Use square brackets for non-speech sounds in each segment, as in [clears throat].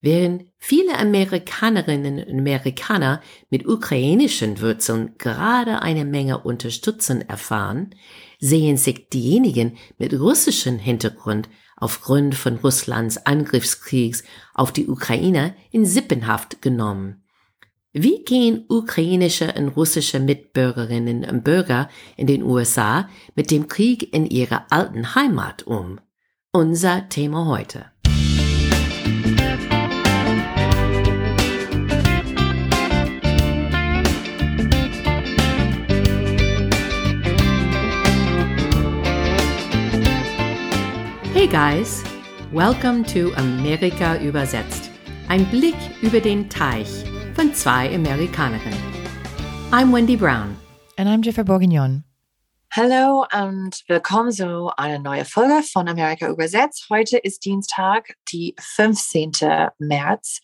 Während viele Amerikanerinnen und Amerikaner mit ukrainischen Wurzeln gerade eine Menge Unterstützung erfahren, sehen sich diejenigen mit russischem Hintergrund aufgrund von Russlands Angriffskriegs auf die Ukraine in Sippenhaft genommen. Wie gehen ukrainische und russische Mitbürgerinnen und Bürger in den USA mit dem Krieg in ihrer alten Heimat um? Unser Thema heute. Hey guys, welcome to Amerika übersetzt. Ein Blick über den Teich von zwei Amerikanerinnen. I'm Wendy Brown. And I'm Jennifer Bourguignon. Hallo und willkommen zu einer neuen Folge von Amerika übersetzt. Heute ist Dienstag, die 15. März.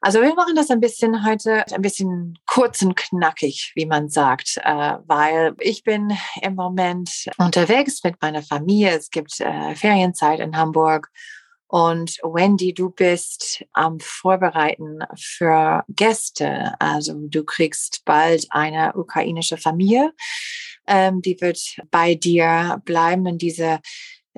Also wir machen das ein bisschen heute, ein bisschen kurz und knackig, wie man sagt, äh, weil ich bin im Moment unterwegs mit meiner Familie. Es gibt äh, Ferienzeit in Hamburg. Und Wendy, du bist am Vorbereiten für Gäste. Also du kriegst bald eine ukrainische Familie. Ähm, die wird bei dir bleiben in diese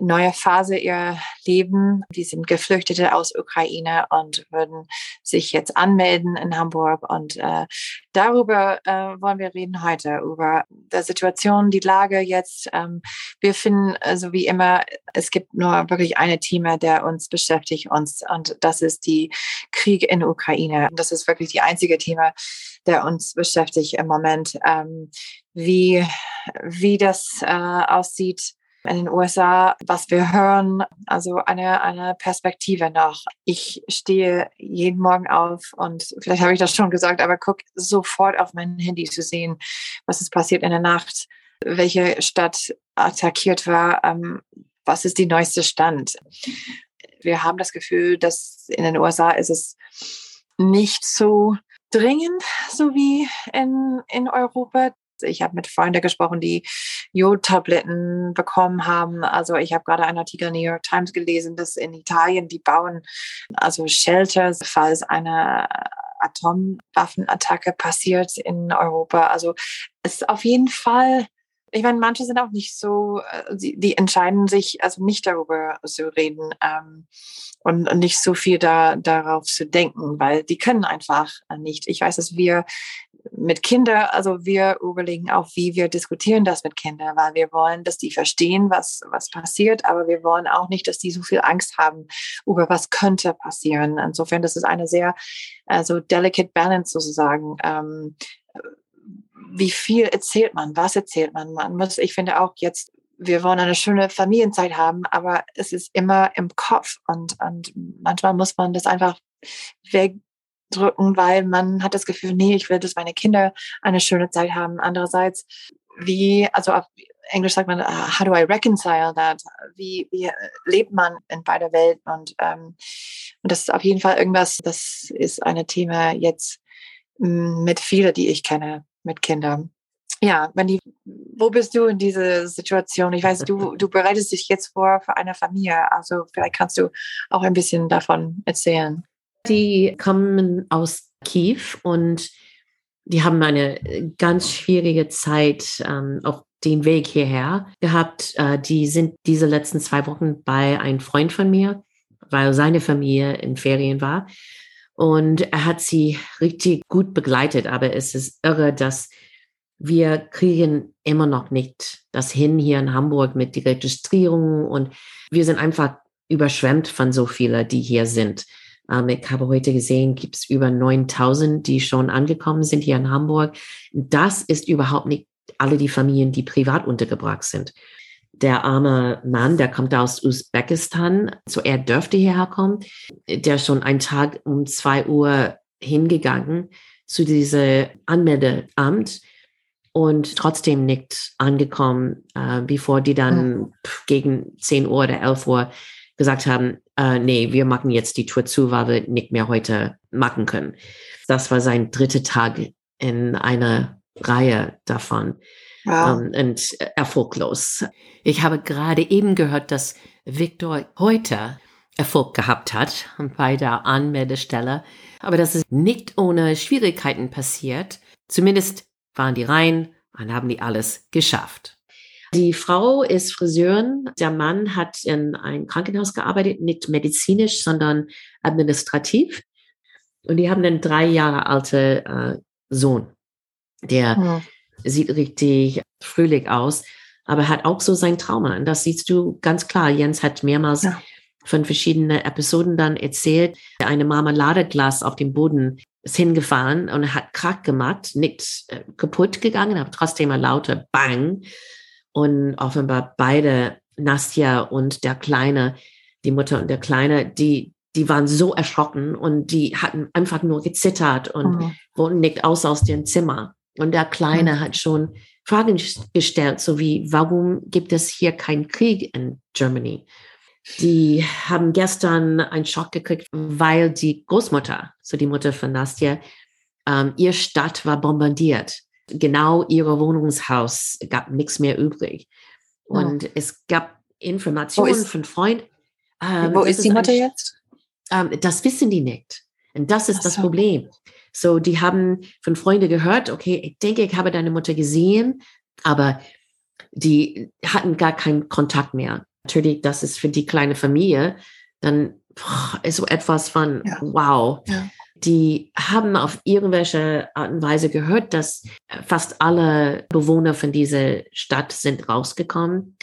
neue Phase ihr Leben. Die sind Geflüchtete aus Ukraine und würden sich jetzt anmelden in Hamburg. Und äh, darüber äh, wollen wir reden heute, über die Situation, die Lage jetzt. Ähm, wir finden, also wie immer, es gibt nur wirklich eine Thema, der uns beschäftigt uns und das ist die Krieg in Ukraine. Das ist wirklich die einzige Thema, der uns beschäftigt im Moment. Ähm, wie, wie das äh, aussieht in den USA, was wir hören, also eine, eine Perspektive nach. Ich stehe jeden Morgen auf und vielleicht habe ich das schon gesagt, aber guck sofort auf mein Handy zu sehen, was ist passiert in der Nacht, welche Stadt attackiert war, ähm, was ist die neueste Stand. Wir haben das Gefühl, dass in den USA ist es nicht so dringend, so wie in, in Europa. Ich habe mit Freunden gesprochen, die Jodtabletten bekommen haben. Also ich habe gerade einen Artikel in New York Times gelesen, dass in Italien die bauen also Shelters, falls eine Atomwaffenattacke passiert in Europa. Also es ist auf jeden Fall ich meine, manche sind auch nicht so, äh, die, die entscheiden sich also nicht darüber zu reden ähm, und, und nicht so viel da, darauf zu denken, weil die können einfach nicht. Ich weiß, dass wir mit Kindern, also wir überlegen auch, wie wir diskutieren das mit Kindern, weil wir wollen, dass die verstehen, was, was passiert, aber wir wollen auch nicht, dass die so viel Angst haben über was könnte passieren. Insofern, das ist eine sehr, also delicate balance sozusagen. Ähm, wie viel erzählt man? Was erzählt man? Man muss, ich finde auch jetzt, wir wollen eine schöne Familienzeit haben, aber es ist immer im Kopf und, und manchmal muss man das einfach wegdrücken, weil man hat das Gefühl, nee, ich will, dass meine Kinder eine schöne Zeit haben. Andererseits, wie, also auf Englisch sagt man, uh, how do I reconcile that? Wie, wie lebt man in beider Welten? Und, ähm, und das ist auf jeden Fall irgendwas, das ist ein Thema jetzt mm, mit vielen, die ich kenne, mit Kindern. Ja, Mandy, wo bist du in dieser Situation? Ich weiß, du, [laughs] du bereitest dich jetzt vor für eine Familie. Also vielleicht kannst du auch ein bisschen davon erzählen. Die kommen aus Kiew und die haben eine ganz schwierige Zeit ähm, auf den Weg hierher gehabt. Äh, die sind diese letzten zwei Wochen bei einem Freund von mir, weil seine Familie in Ferien war. Und er hat sie richtig gut begleitet. Aber es ist irre, dass wir kriegen immer noch nicht das hin hier in Hamburg mit der Registrierung. Und wir sind einfach überschwemmt von so vielen, die hier sind. Ähm, ich habe heute gesehen, gibt es über 9000, die schon angekommen sind hier in Hamburg. Das ist überhaupt nicht alle die Familien, die privat untergebracht sind der arme Mann, der kommt aus Usbekistan, so er dürfte hierher kommen, der schon einen Tag um zwei Uhr hingegangen zu diesem Anmeldeamt und trotzdem nicht angekommen, äh, bevor die dann mhm. gegen 10 Uhr oder 11 Uhr gesagt haben, äh, nee, wir machen jetzt die Tour zu, weil wir nicht mehr heute machen können. Das war sein dritter Tag in einer Reihe davon ja. ähm, und erfolglos. Ich habe gerade eben gehört, dass Viktor heute Erfolg gehabt hat bei der Anmeldestelle, aber das ist nicht ohne Schwierigkeiten passiert. Zumindest waren die rein und haben die alles geschafft. Die Frau ist Friseurin, der Mann hat in einem Krankenhaus gearbeitet, nicht medizinisch, sondern administrativ. Und die haben einen drei Jahre alten äh, Sohn, der mhm. Sieht richtig fröhlich aus, aber hat auch so sein Trauma. Und das siehst du ganz klar. Jens hat mehrmals ja. von verschiedenen Episoden dann erzählt, eine Marmeladeglas auf dem Boden ist hingefahren und hat Krack gemacht, nichts äh, kaputt gegangen, aber trotzdem ein lauter Bang. Und offenbar beide, Nastja und der Kleine, die Mutter und der Kleine, die, die waren so erschrocken und die hatten einfach nur gezittert und mhm. wollten nicht aus aus dem Zimmer. Und der Kleine hat schon Fragen gestellt, so wie, warum gibt es hier keinen Krieg in Germany? Die haben gestern einen Schock gekriegt, weil die Großmutter, so die Mutter von Nastja, ähm, ihr Stadt war bombardiert. Genau ihr Wohnungshaus gab nichts mehr übrig. Und oh. es gab Informationen ist, von Freunden. Ähm, wo ist die Mutter jetzt? Ähm, das wissen die nicht. Und das ist so. das Problem. So, die haben von Freunden gehört, okay, ich denke, ich habe deine Mutter gesehen, aber die hatten gar keinen Kontakt mehr. Natürlich, das ist für die kleine Familie dann ist so etwas von, ja. wow. Ja. Die haben auf irgendwelche Art und Weise gehört, dass fast alle Bewohner von dieser Stadt sind rausgekommen.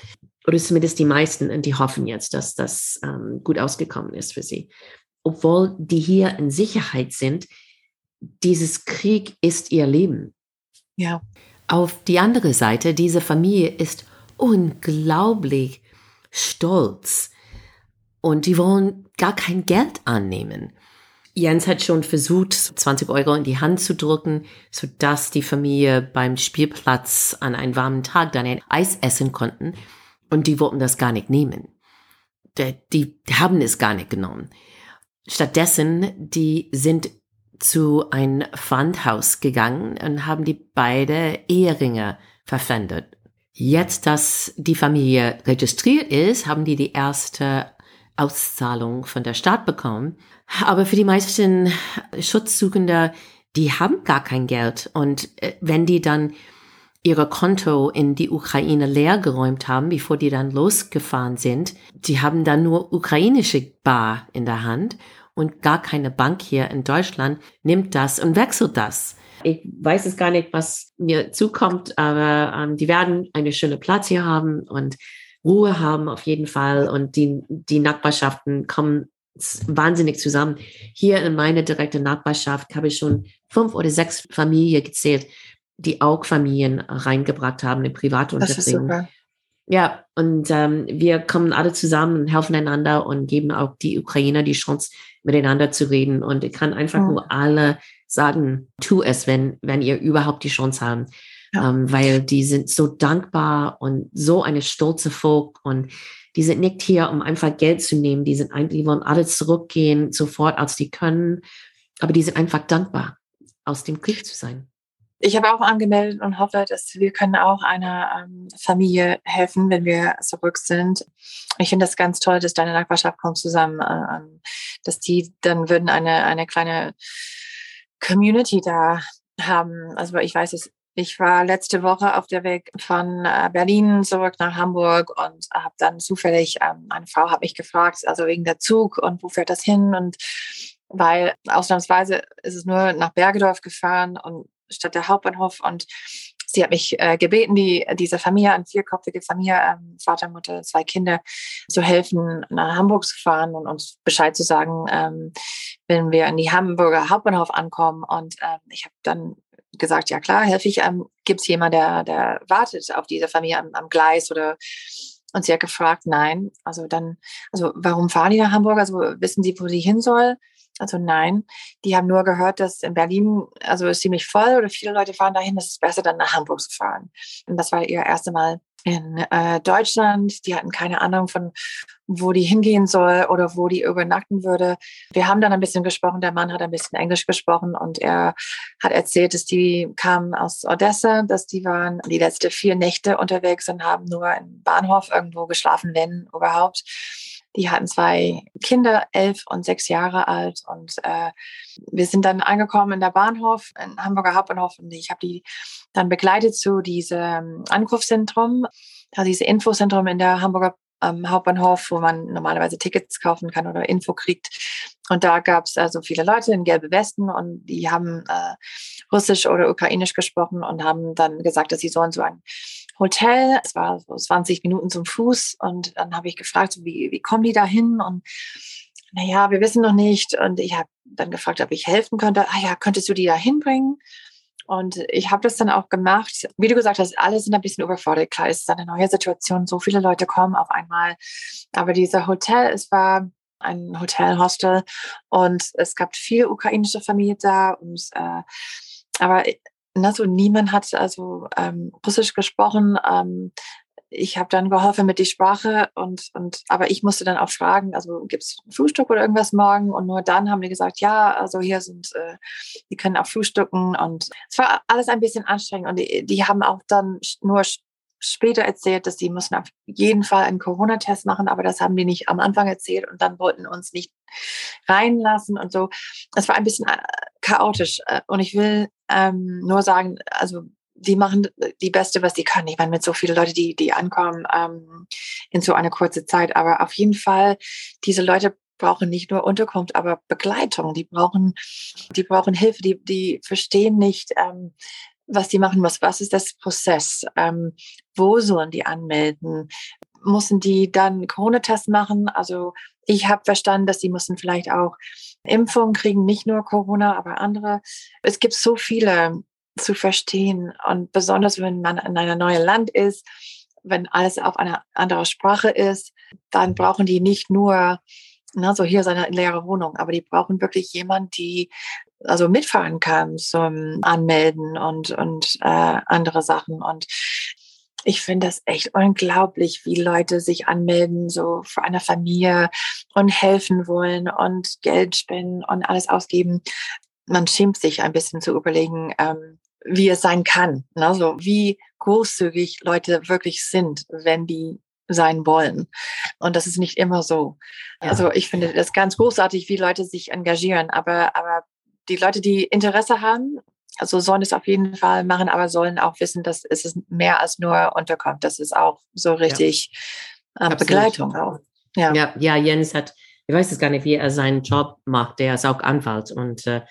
Oder zumindest die meisten. Und die hoffen jetzt, dass das ähm, gut ausgekommen ist für sie obwohl die hier in Sicherheit sind, dieses Krieg ist ihr Leben. Ja. Auf die andere Seite, diese Familie ist unglaublich stolz und die wollen gar kein Geld annehmen. Jens hat schon versucht, 20 Euro in die Hand zu drücken, sodass die Familie beim Spielplatz an einem warmen Tag dann ein Eis essen konnten. Und die wollten das gar nicht nehmen. Die, die haben es gar nicht genommen. Stattdessen, die sind zu ein Pfandhaus gegangen und haben die beide Eheringe verpfändet. Jetzt, dass die Familie registriert ist, haben die die erste Auszahlung von der Stadt bekommen. Aber für die meisten Schutzsuchende, die haben gar kein Geld. Und äh, wenn die dann ihre Konto in die Ukraine leer geräumt haben, bevor die dann losgefahren sind, die haben dann nur ukrainische Bar in der Hand und gar keine Bank hier in Deutschland nimmt das und wechselt das. Ich weiß es gar nicht, was mir zukommt, aber ähm, die werden eine schöne Platz hier haben und Ruhe haben auf jeden Fall und die, die Nachbarschaften kommen wahnsinnig zusammen. Hier in meiner direkten Nachbarschaft habe ich schon fünf oder sechs Familien gezählt, die auch Familien reingebracht haben in Privatunterbringung. Ja, und ähm, wir kommen alle zusammen und helfen einander und geben auch die Ukrainer die Chance, miteinander zu reden. Und ich kann einfach mhm. nur alle sagen, tu es, wenn, wenn ihr überhaupt die Chance haben. Ja. Ähm, weil die sind so dankbar und so eine stolze Volk und die sind nicht hier, um einfach Geld zu nehmen. Die sind eigentlich, die wollen alle zurückgehen, sofort als die können. Aber die sind einfach dankbar, aus dem Krieg zu sein. Ich habe auch angemeldet und hoffe, dass wir können auch einer ähm, Familie helfen, wenn wir zurück sind. Ich finde das ganz toll, dass deine Nachbarschaft kommt zusammen, äh, dass die dann würden eine, eine kleine Community da haben. Also ich weiß es, ich war letzte Woche auf der Weg von äh, Berlin zurück nach Hamburg und habe dann zufällig, ähm, eine Frau hat mich gefragt, also wegen der Zug und wo fährt das hin und weil ausnahmsweise ist es nur nach Bergedorf gefahren und statt der Hauptbahnhof und sie hat mich äh, gebeten, die, diese Familie, eine vierköpfige Familie, ähm, Vater, Mutter, zwei Kinder, zu helfen, nach Hamburg zu fahren und uns Bescheid zu sagen, ähm, wenn wir in die Hamburger Hauptbahnhof ankommen. Und ähm, ich habe dann gesagt, ja klar, helfe ich. Ähm, Gibt es jemanden, der, der wartet auf diese Familie am, am Gleis oder und sie hat gefragt, nein. Also dann, also warum fahren die nach Hamburg? Also wissen sie, wo sie hin soll? Also nein, die haben nur gehört, dass in Berlin, also ist ziemlich voll oder viele Leute fahren dahin, es ist besser dann nach Hamburg zu fahren. Und das war ihr erste Mal in äh, Deutschland. Die hatten keine Ahnung von, wo die hingehen soll oder wo die übernachten würde. Wir haben dann ein bisschen gesprochen. Der Mann hat ein bisschen Englisch gesprochen und er hat erzählt, dass die kamen aus Odessa, dass die waren die letzten vier Nächte unterwegs und haben nur im Bahnhof irgendwo geschlafen, wenn überhaupt. Die hatten zwei Kinder, elf und sechs Jahre alt. Und äh, wir sind dann angekommen in der Bahnhof, in Hamburger Hauptbahnhof. Und ich habe die dann begleitet zu diesem Anrufzentrum, da diese Infozentrum in der Hamburger am Hauptbahnhof, wo man normalerweise Tickets kaufen kann oder Info kriegt. Und da gab es also viele Leute in gelbe Westen und die haben äh, Russisch oder Ukrainisch gesprochen und haben dann gesagt, dass sie sollen so ein Hotel, es war so 20 Minuten zum Fuß und dann habe ich gefragt, wie, wie kommen die da hin und naja, wir wissen noch nicht und ich habe dann gefragt, ob ich helfen könnte. Ah ja, könntest du die da hinbringen? Und ich habe das dann auch gemacht. Wie du gesagt hast, alle sind ein bisschen überfordert. Klar, es ist eine neue Situation. So viele Leute kommen auf einmal. Aber dieser Hotel, es war ein Hotel-Hostel und es gab viel ukrainische Familie da. Und, äh, aber also niemand hat also ähm, Russisch gesprochen. Ähm, ich habe dann geholfen mit die Sprache und, und aber ich musste dann auch fragen, also gibt es Frühstück oder irgendwas morgen? Und nur dann haben die gesagt, ja, also hier sind, äh, die können auch frühstücken und es war alles ein bisschen anstrengend und die, die haben auch dann nur später erzählt, dass die müssen auf jeden Fall einen Corona-Test machen, aber das haben die nicht am Anfang erzählt und dann wollten uns nicht reinlassen und so. Es war ein bisschen äh, chaotisch äh, und ich will ähm, nur sagen, also die machen die Beste, was die können. Ich meine, mit so vielen Leuten, die, die ankommen ähm, in so eine kurze Zeit. Aber auf jeden Fall, diese Leute brauchen nicht nur Unterkunft, aber Begleitung. Die brauchen, die brauchen Hilfe. Die, die verstehen nicht, ähm, was die machen muss. Was ist das Prozess? Ähm, wo sollen die anmelden? Müssen die dann Corona-Test machen? Also ich habe verstanden, dass die müssen vielleicht auch Impfungen kriegen, nicht nur Corona, aber andere. Es gibt so viele zu verstehen. Und besonders, wenn man in einem neuen Land ist, wenn alles auf einer anderen Sprache ist, dann brauchen die nicht nur, ne, so hier seine leere Wohnung, aber die brauchen wirklich jemanden, die also mitfahren kann zum Anmelden und, und äh, andere Sachen. Und ich finde das echt unglaublich, wie Leute sich anmelden, so für eine Familie und helfen wollen und Geld spenden und alles ausgeben. Man schämt sich ein bisschen zu überlegen, ähm, wie es sein kann. Ne? So wie großzügig Leute wirklich sind, wenn die sein wollen. Und das ist nicht immer so. Ja. Also ich finde das ganz großartig, wie Leute sich engagieren. Aber, aber die Leute, die Interesse haben, also sollen es auf jeden Fall machen, aber sollen auch wissen, dass es mehr als nur unterkommt. Das ist auch so richtig ja. äh, Begleitung auch. Ja. ja. Ja, Jens hat, ich weiß es gar nicht, wie er seinen Job macht. Der ist auch Anwalt und äh,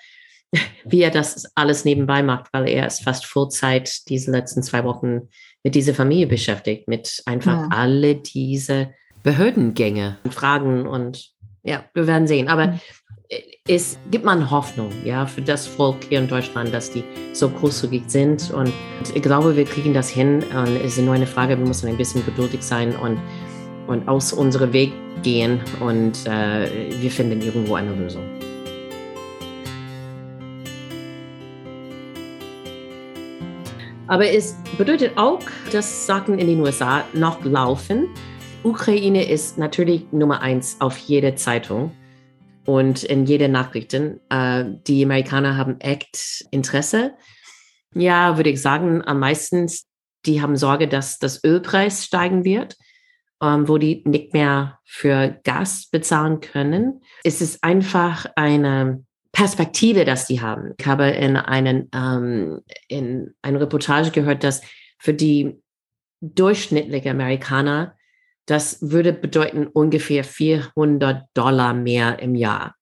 [laughs] wie er das alles nebenbei macht, weil er ist fast Vollzeit diese letzten zwei Wochen mit dieser Familie beschäftigt, mit einfach ja. alle diese Behördengänge und Fragen und ja, wir werden sehen. Aber es gibt man Hoffnung, ja, für das Volk hier in Deutschland, dass die so großzügig sind und ich glaube, wir kriegen das hin und es ist nur eine Frage, wir müssen ein bisschen geduldig sein und, und aus unserem Weg gehen und äh, wir finden irgendwo eine Lösung. Aber es bedeutet auch, dass Sachen in den USA noch laufen. Ukraine ist natürlich Nummer eins auf jeder Zeitung und in jeder Nachrichten. Äh, die Amerikaner haben echt Interesse. Ja, würde ich sagen, am meisten, die haben Sorge, dass das Ölpreis steigen wird, ähm, wo die nicht mehr für Gas bezahlen können. Es ist einfach eine Perspektive, dass die haben. Ich habe in, einen, ähm, in einer Reportage gehört, dass für die durchschnittliche Amerikaner das würde bedeuten ungefähr 400 Dollar mehr im Jahr.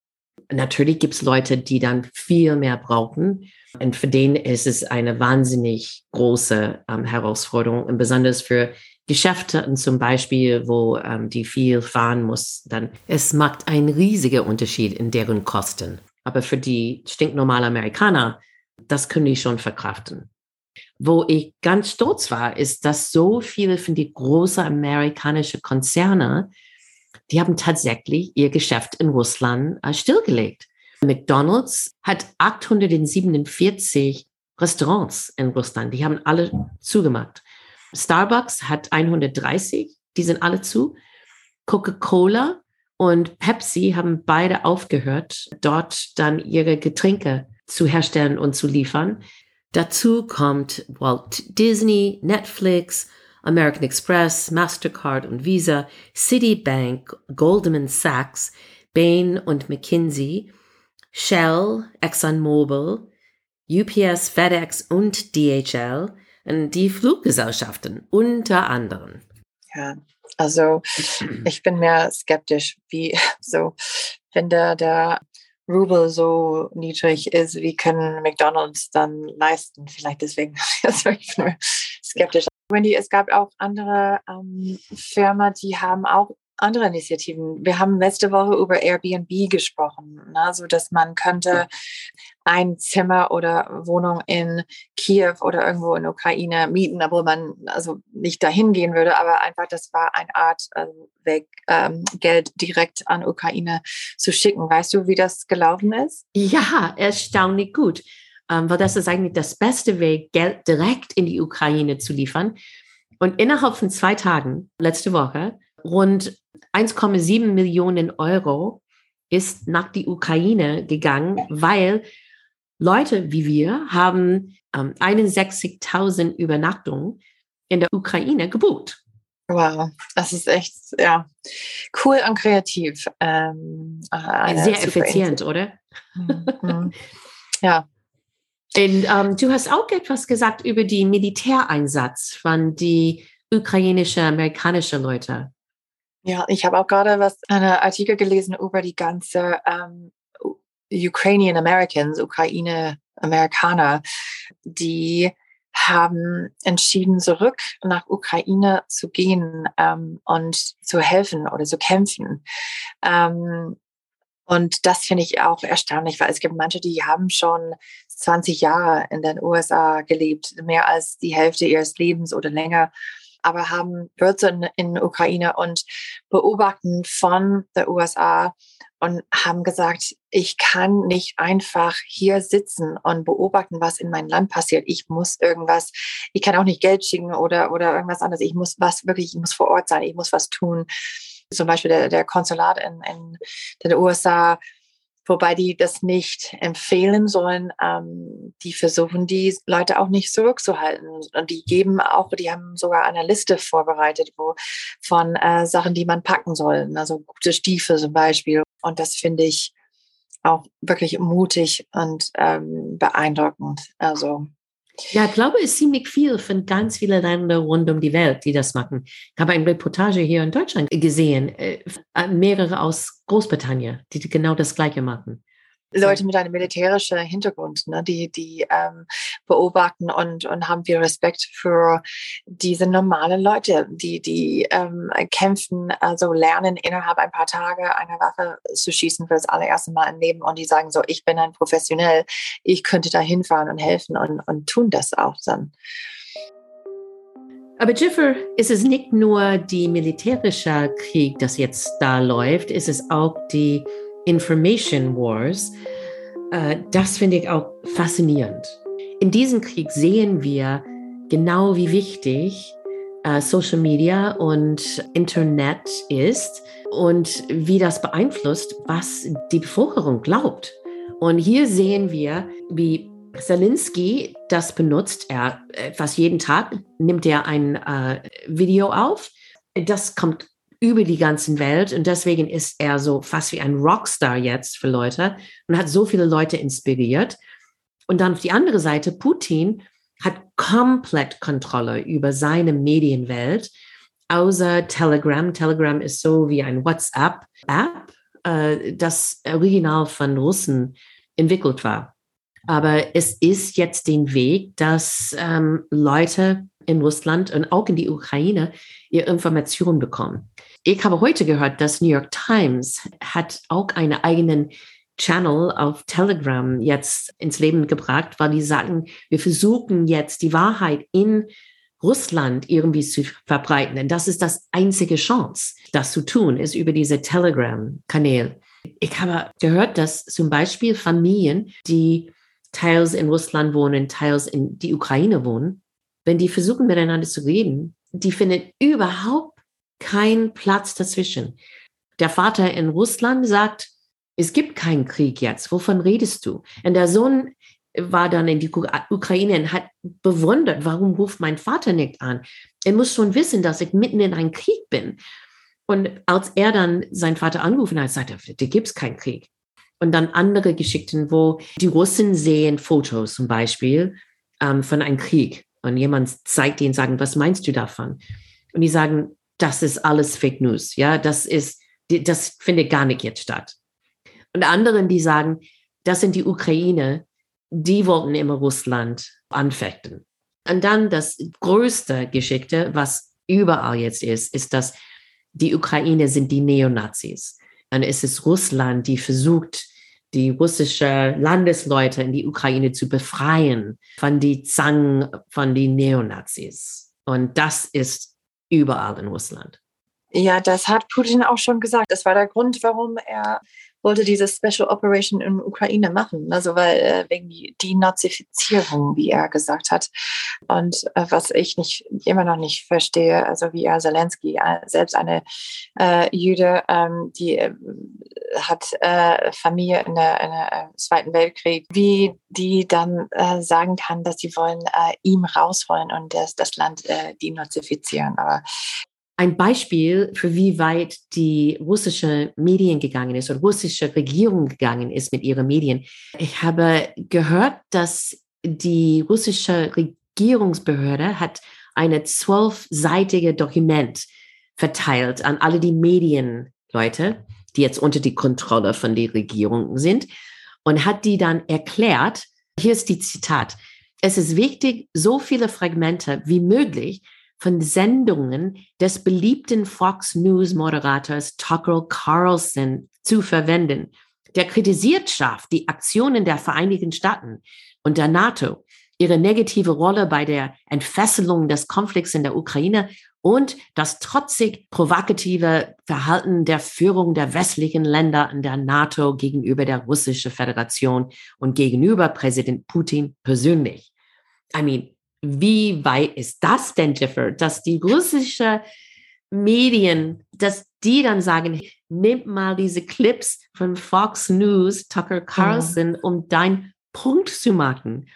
Natürlich gibt es Leute, die dann viel mehr brauchen. Und für den ist es eine wahnsinnig große ähm, Herausforderung. Und besonders für Geschäfte zum Beispiel, wo ähm, die viel fahren muss, dann es macht einen riesigen Unterschied in deren Kosten. Aber für die stinknormale Amerikaner, das können die schon verkraften. Wo ich ganz stolz war, ist, dass so viele von den großen amerikanischen Konzerne, die haben tatsächlich ihr Geschäft in Russland äh, stillgelegt. McDonald's hat 847 Restaurants in Russland. Die haben alle zugemacht. Starbucks hat 130, die sind alle zu. Coca-Cola und Pepsi haben beide aufgehört, dort dann ihre Getränke zu herstellen und zu liefern. Dazu kommt Walt Disney, Netflix, American Express, Mastercard und Visa, Citibank, Goldman Sachs, Bain und McKinsey, Shell, ExxonMobil, UPS, FedEx und DHL, die Fluggesellschaften unter anderem. Ja, also [clears throat] ich bin mehr skeptisch, wie [laughs] so, wenn der, der Rubel so niedrig ist, wie können McDonalds dann leisten? Vielleicht deswegen, [laughs] skeptisch. Wendy, es gab auch andere ähm, Firmen, die haben auch andere Initiativen. Wir haben letzte Woche über Airbnb gesprochen, ne? so dass man könnte ein Zimmer oder Wohnung in Kiew oder irgendwo in Ukraine mieten, obwohl man also nicht dahin gehen würde, aber einfach das war eine Art äh, Weg, ähm, Geld direkt an Ukraine zu schicken. Weißt du, wie das gelaufen ist? Ja, erstaunlich gut, ähm, weil das ist eigentlich das beste Weg, Geld direkt in die Ukraine zu liefern. Und innerhalb von zwei Tagen, letzte Woche, rund 1,7 Millionen Euro ist nach die Ukraine gegangen, weil Leute wie wir haben ähm, 61.000 Übernachtungen in der Ukraine gebucht. Wow, das ist echt ja cool und kreativ. Ähm, Sehr effizient, oder? Mhm. [laughs] Ja. Und ähm, du hast auch etwas gesagt über den Militäreinsatz von die ukrainische, amerikanische Leute. Ja, ich habe auch gerade was einen Artikel gelesen über die ganze ähm, Ukrainian Americans, Ukraine Amerikaner, die haben entschieden, zurück nach Ukraine zu gehen ähm, und zu helfen oder zu kämpfen. Ähm, und das finde ich auch erstaunlich, weil es gibt manche, die haben schon 20 Jahre in den USA gelebt, mehr als die Hälfte ihres Lebens oder länger aber haben Wurzeln in Ukraine und beobachten von der USA und haben gesagt, ich kann nicht einfach hier sitzen und beobachten, was in meinem Land passiert. Ich muss irgendwas, ich kann auch nicht Geld schicken oder, oder irgendwas anderes. Ich muss was wirklich, ich muss vor Ort sein, ich muss was tun. Zum Beispiel der, der Konsulat in, in den USA wobei die das nicht empfehlen sollen. Ähm, die versuchen die Leute auch nicht zurückzuhalten. Und die geben auch, die haben sogar eine Liste vorbereitet, wo von äh, Sachen, die man packen soll. Also gute Stiefel zum Beispiel. Und das finde ich auch wirklich mutig und ähm, beeindruckend. Also ja, ich glaube, es ist ziemlich viel von ganz vielen Ländern rund um die Welt, die das machen. Ich habe eine Reportage hier in Deutschland gesehen, äh, mehrere aus Großbritannien, die genau das Gleiche machen. Leute mit einem militärischen Hintergrund, ne, die, die ähm, beobachten und, und haben viel Respekt für diese normalen Leute, die, die ähm, kämpfen, also lernen innerhalb ein paar Tage eine Waffe zu schießen für das allererste Mal im Leben und die sagen so, ich bin ein Professionell, ich könnte da hinfahren und helfen und, und tun das auch dann. Aber Jiffer, ist es nicht nur die militärische Krieg, das jetzt da läuft, ist es auch die Information Wars. Äh, das finde ich auch faszinierend. In diesem Krieg sehen wir genau, wie wichtig äh, Social Media und Internet ist und wie das beeinflusst, was die Bevölkerung glaubt. Und hier sehen wir, wie Zelensky das benutzt. Er fast jeden Tag nimmt er ein äh, Video auf. Das kommt über die ganze Welt und deswegen ist er so fast wie ein Rockstar jetzt für Leute und hat so viele Leute inspiriert. Und dann auf die andere Seite, Putin hat komplett Kontrolle über seine Medienwelt, außer Telegram. Telegram ist so wie ein WhatsApp-App, äh, das original von Russen entwickelt war. Aber es ist jetzt den Weg, dass ähm, Leute in Russland und auch in die Ukraine ihre Informationen bekommen. Ich habe heute gehört, dass New York Times hat auch einen eigenen Channel auf Telegram jetzt ins Leben gebracht, weil die sagen, wir versuchen jetzt die Wahrheit in Russland irgendwie zu verbreiten. Und das ist das einzige Chance, das zu tun, ist über diese Telegram-Kanäle. Ich habe gehört, dass zum Beispiel Familien, die teils in Russland wohnen, teils in die Ukraine wohnen, wenn die versuchen miteinander zu reden, die finden überhaupt kein Platz dazwischen. Der Vater in Russland sagt, es gibt keinen Krieg jetzt. Wovon redest du? Und der Sohn war dann in die Ukraine und hat bewundert, warum ruft mein Vater nicht an? er muss schon wissen, dass ich mitten in einem Krieg bin. Und als er dann seinen Vater angerufen hat, sagte er, da gibt es keinen Krieg. Und dann andere Geschichten, wo die Russen sehen Fotos zum Beispiel ähm, von einem Krieg. Und jemand zeigt ihnen, sagen, was meinst du davon? Und die sagen, das ist alles Fake News. Ja, das ist, das findet gar nicht jetzt statt. Und anderen, die sagen, das sind die Ukraine, die wollten immer Russland anfechten. Und dann das größte Geschichte, was überall jetzt ist, ist, dass die Ukraine sind die Neonazis. Und es ist Russland, die versucht, die russische Landesleute in die Ukraine zu befreien von die Zangen von den Neonazis. Und das ist überall in Russland. Ja, das hat Putin auch schon gesagt. Das war der Grund, warum er wollte diese Special Operation in Ukraine machen, also weil äh, wegen die, die Nazifizierung, wie er gesagt hat. Und äh, was ich nicht immer noch nicht verstehe, also wie er Zelensky, äh, selbst eine äh, Jüde, ähm, die äh, hat äh, Familie in der, in der Zweiten Weltkrieg, wie die dann sagen kann, dass sie wollen ihm rausholen und das, das Land denazifizieren. Aber ein Beispiel für wie weit die russische Medien gegangen ist oder russische Regierung gegangen ist mit ihren Medien. Ich habe gehört, dass die russische Regierungsbehörde hat eine zwölfseitige Dokument verteilt an alle die Medienleute, die jetzt unter die Kontrolle von der Regierung sind und hat die dann erklärt, hier ist die Zitat, es ist wichtig, so viele Fragmente wie möglich von Sendungen des beliebten Fox News Moderators Tucker Carlson zu verwenden. Der kritisiert scharf die Aktionen der Vereinigten Staaten und der NATO, ihre negative Rolle bei der Entfesselung des Konflikts in der Ukraine und das trotzig provokative Verhalten der Führung der westlichen Länder in der NATO gegenüber der Russischen Föderation und gegenüber Präsident Putin persönlich. I mean, wie weit ist das denn, Jiffer, dass die russische Medien, dass die dann sagen, nimm mal diese Clips von Fox News, Tucker Carlson, mhm. um deinen Punkt zu machen.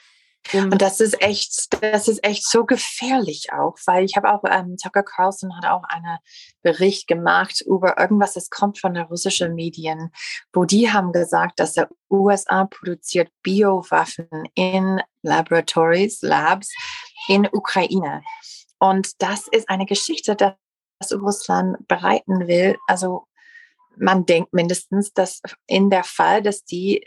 Und das ist echt, das ist echt so gefährlich auch, weil ich habe auch, ähm, Tucker Carlson hat auch einen Bericht gemacht über irgendwas, das kommt von der russischen Medien, wo die haben gesagt, dass der USA produziert Biowaffen in Laboratories, Labs in Ukraine. Und das ist eine Geschichte, dass Russland bereiten will, also man denkt mindestens, dass in der Fall, dass die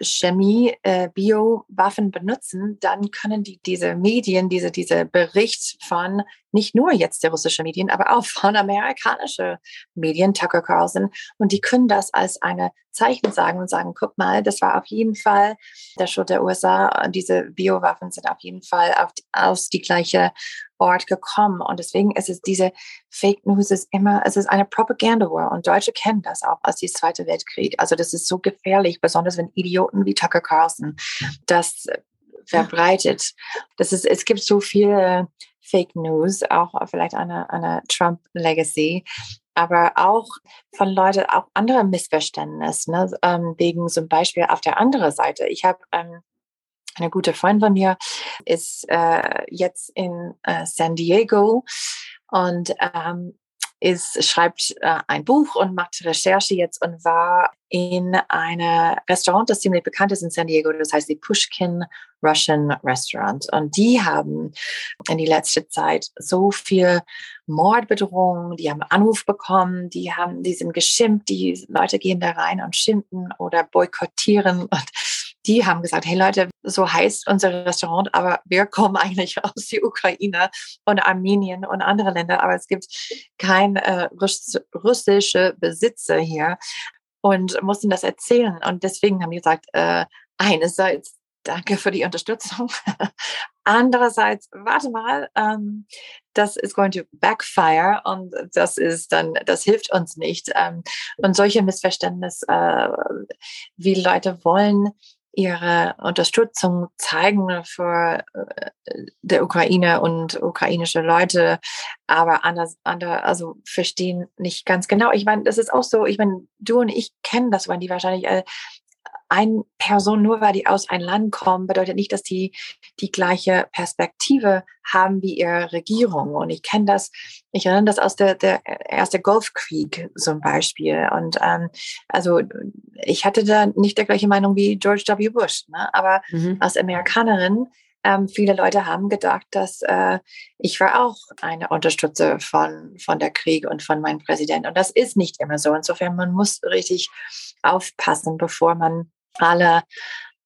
Chemie, äh, Biowaffen benutzen, dann können die diese Medien, diese, diese Bericht von nicht nur jetzt der russische Medien, aber auch von amerikanische Medien, Tucker Carlson, und die können das als eine Zeichen sagen und sagen, guck mal, das war auf jeden Fall der Schuld der USA, diese Biowaffen sind auf jeden Fall auf, aus die gleiche Ort gekommen. Und deswegen ist es diese Fake News ist immer, es ist eine Propaganda War. Und Deutsche kennen das auch aus dem Zweiten Weltkrieg. Also das ist so gefährlich, besonders wenn Idioten wie Tucker Carlson das verbreitet. Das ist, es gibt so viele Fake News, auch vielleicht eine, eine Trump Legacy, aber auch von Leuten, auch andere Missverständnisse, ne? ähm, wegen zum Beispiel auf der anderen Seite. Ich habe ähm, eine gute Freundin von mir ist äh, jetzt in äh, San Diego und ähm, ist, schreibt äh, ein Buch und macht Recherche jetzt und war in einem Restaurant, das ziemlich bekannt ist in San Diego, das heißt die Pushkin Russian Restaurant. Und die haben in die letzte Zeit so viel Mordbedrohungen, die haben Anruf bekommen, die haben, die sind geschimpft, die Leute gehen da rein und schimpfen oder boykottieren. Und die haben gesagt, hey Leute, so heißt unser Restaurant, aber wir kommen eigentlich [laughs] aus der Ukraine und Armenien und andere Länder, aber es gibt kein äh, russische Besitzer hier und mussten das erzählen. Und deswegen haben die gesagt, äh, einerseits danke für die Unterstützung. [laughs] Andererseits, warte mal, ähm, das ist going to backfire und das ist dann, das hilft uns nicht. Ähm, und solche Missverständnisse, äh, wie Leute wollen ihre Unterstützung zeigen für äh, der Ukraine und ukrainische Leute, aber anders, andere, also verstehen nicht ganz genau. Ich meine, das ist auch so, ich meine, du und ich kennen das, weil die wahrscheinlich äh, eine Person, nur weil die aus einem Land kommen, bedeutet nicht, dass die die gleiche Perspektive haben wie ihre Regierung. Und ich kenne das, ich erinnere das aus der, der erste Golfkrieg zum Beispiel. Und ähm, also ich hatte da nicht der gleiche Meinung wie George W. Bush, ne? aber mhm. als Amerikanerin ähm, viele Leute haben gedacht, dass äh, ich war auch eine Unterstützer von, von der Krieg und von meinem Präsident. Und das ist nicht immer so. Insofern, man muss richtig aufpassen, bevor man alle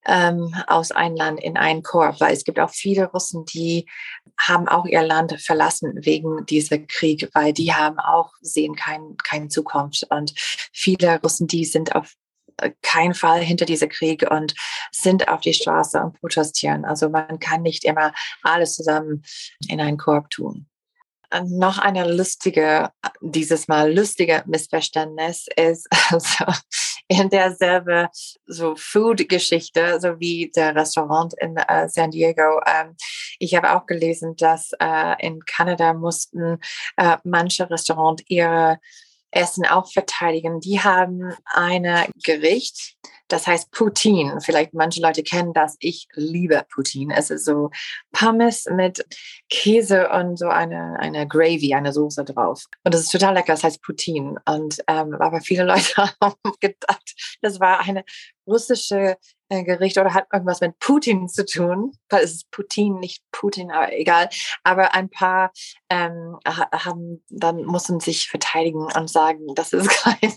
ähm, aus einem Land in einen Korb, weil es gibt auch viele Russen, die haben auch ihr Land verlassen wegen dieser Krieg, weil die haben auch sehen kein, keine Zukunft. Und viele Russen, die sind auf äh, keinen Fall hinter dieser Krieg und sind auf die Straße und protestieren. Also man kann nicht immer alles zusammen in einen Korb tun. noch eine lustige, dieses Mal lustige Missverständnis ist [laughs] also [laughs] in derselbe so Food-Geschichte, so wie der Restaurant in äh, San Diego. Ähm, ich habe auch gelesen, dass äh, in Kanada mussten äh, manche Restaurants ihre Essen auch verteidigen. Die haben eine Gericht, das heißt Poutine. Vielleicht manche Leute kennen das. Ich liebe Poutine. Es ist so Pommes mit Käse und so eine, eine Gravy, eine Soße drauf. Und das ist total lecker. Das heißt Poutine. Und ähm, aber viele [laughs] Leute haben gedacht, das war eine russische Gericht oder hat irgendwas mit Putin zu tun, weil es ist Putin, nicht Putin, aber egal. Aber ein paar ähm, haben dann mussten sich verteidigen und sagen, das ist [laughs] kein,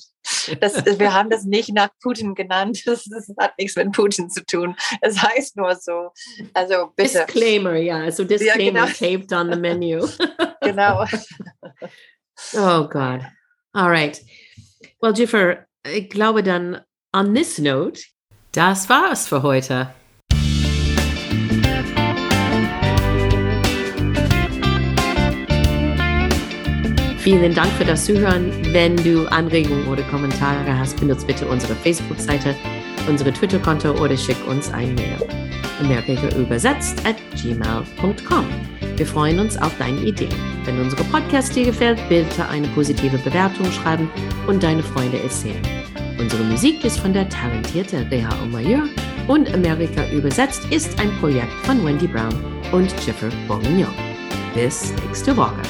das, wir haben das nicht nach Putin genannt. [laughs] Das, das, hat nichts mit Putin zu tun. Es heißt nur so. Also bitte. Disclaimer, ja. Also Disclaimer ja, genau. taped on the menu. [laughs] genau. oh God. All right. Well, Jiffer, ich glaube dann on this note das war's für heute. Vielen Dank für das Zuhören. Wenn du Anregungen oder Kommentare hast, benutze bitte unsere Facebook-Seite, unsere Twitter-Konto oder schick uns ein Mail. Amerika übersetzt at gmail.com. Wir freuen uns auf deine Ideen. Wenn unsere Podcast dir gefällt, bitte eine positive Bewertung schreiben und deine Freunde erzählen. Unsere Musik ist von der talentierten Reha Omayor und Amerika übersetzt ist ein Projekt von Wendy Brown und Jiffer Bourguignon. Bis nächste Woche.